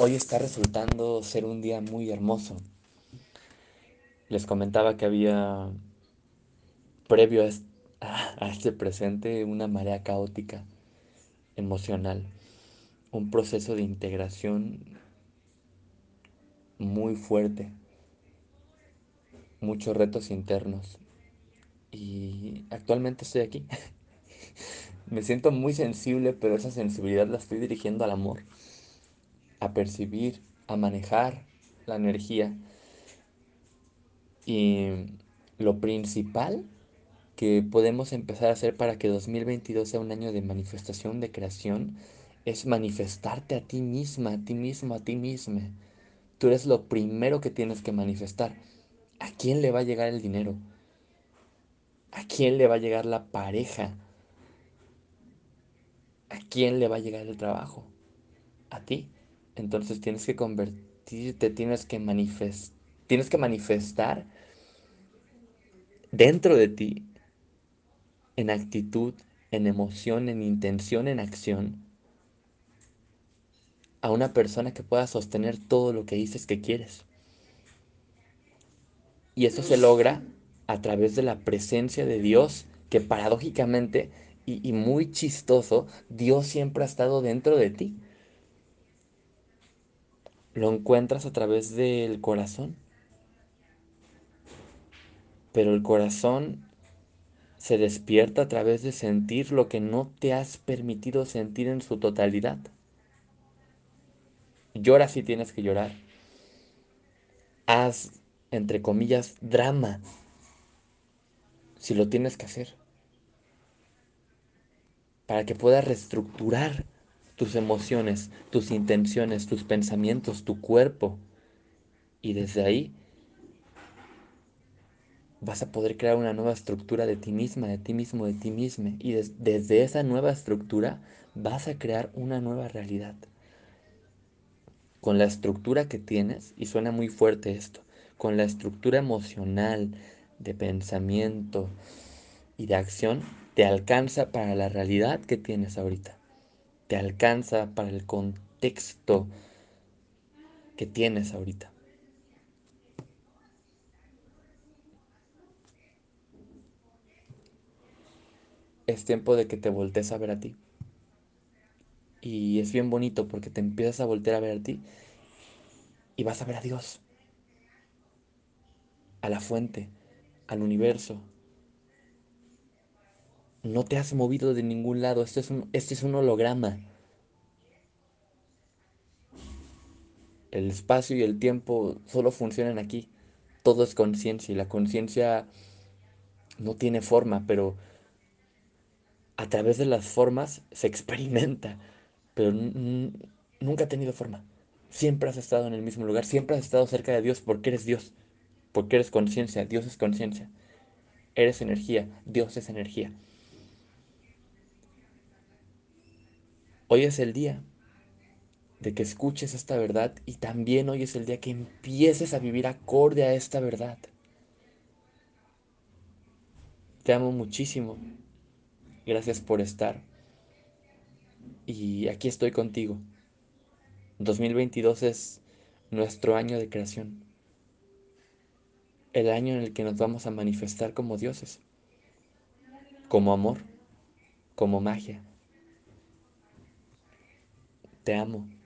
Hoy está resultando ser un día muy hermoso. Les comentaba que había, previo a, este presente, una marea caótica, emocional, un proceso de integración muy fuerte, muchos retos internos. Y actualmente estoy aquí. Me siento muy sensible, pero esa sensibilidad la estoy dirigiendo al amor a percibir, a manejar la energía. Y lo principal que podemos empezar a hacer para que 2022 sea un año de manifestación, de creación, es manifestarte a ti misma, a ti mismo, a ti misma. Tú eres lo primero que tienes que manifestar. ¿A quién le va a llegar el dinero? ¿A quién le va a llegar la pareja? ¿A quién le va a llegar el trabajo? A ti. Entonces tienes que convertirte, tienes que manifestar, tienes que manifestar dentro de ti, en actitud, en emoción, en intención, en acción, a una persona que pueda sostener todo lo que dices que quieres. Y eso se logra a través de la presencia de Dios, que paradójicamente y, y muy chistoso, Dios siempre ha estado dentro de ti lo encuentras a través del corazón. Pero el corazón se despierta a través de sentir lo que no te has permitido sentir en su totalidad. Llora si tienes que llorar. Haz, entre comillas, drama si lo tienes que hacer. Para que puedas reestructurar tus emociones, tus intenciones, tus pensamientos, tu cuerpo. Y desde ahí vas a poder crear una nueva estructura de ti misma, de ti mismo, de ti misma. Y desde esa nueva estructura vas a crear una nueva realidad. Con la estructura que tienes, y suena muy fuerte esto, con la estructura emocional, de pensamiento y de acción, te alcanza para la realidad que tienes ahorita te alcanza para el contexto que tienes ahorita. Es tiempo de que te voltees a ver a ti. Y es bien bonito porque te empiezas a voltear a ver a ti y vas a ver a Dios, a la fuente, al universo. No te has movido de ningún lado, este es un, este es un holograma. El espacio y el tiempo solo funcionan aquí. Todo es conciencia y la conciencia no tiene forma, pero a través de las formas se experimenta, pero nunca ha tenido forma. Siempre has estado en el mismo lugar, siempre has estado cerca de Dios porque eres Dios, porque eres conciencia, Dios es conciencia. Eres energía, Dios es energía. Hoy es el día de que escuches esta verdad y también hoy es el día que empieces a vivir acorde a esta verdad. Te amo muchísimo. Gracias por estar. Y aquí estoy contigo. 2022 es nuestro año de creación. El año en el que nos vamos a manifestar como dioses. Como amor. Como magia te amo.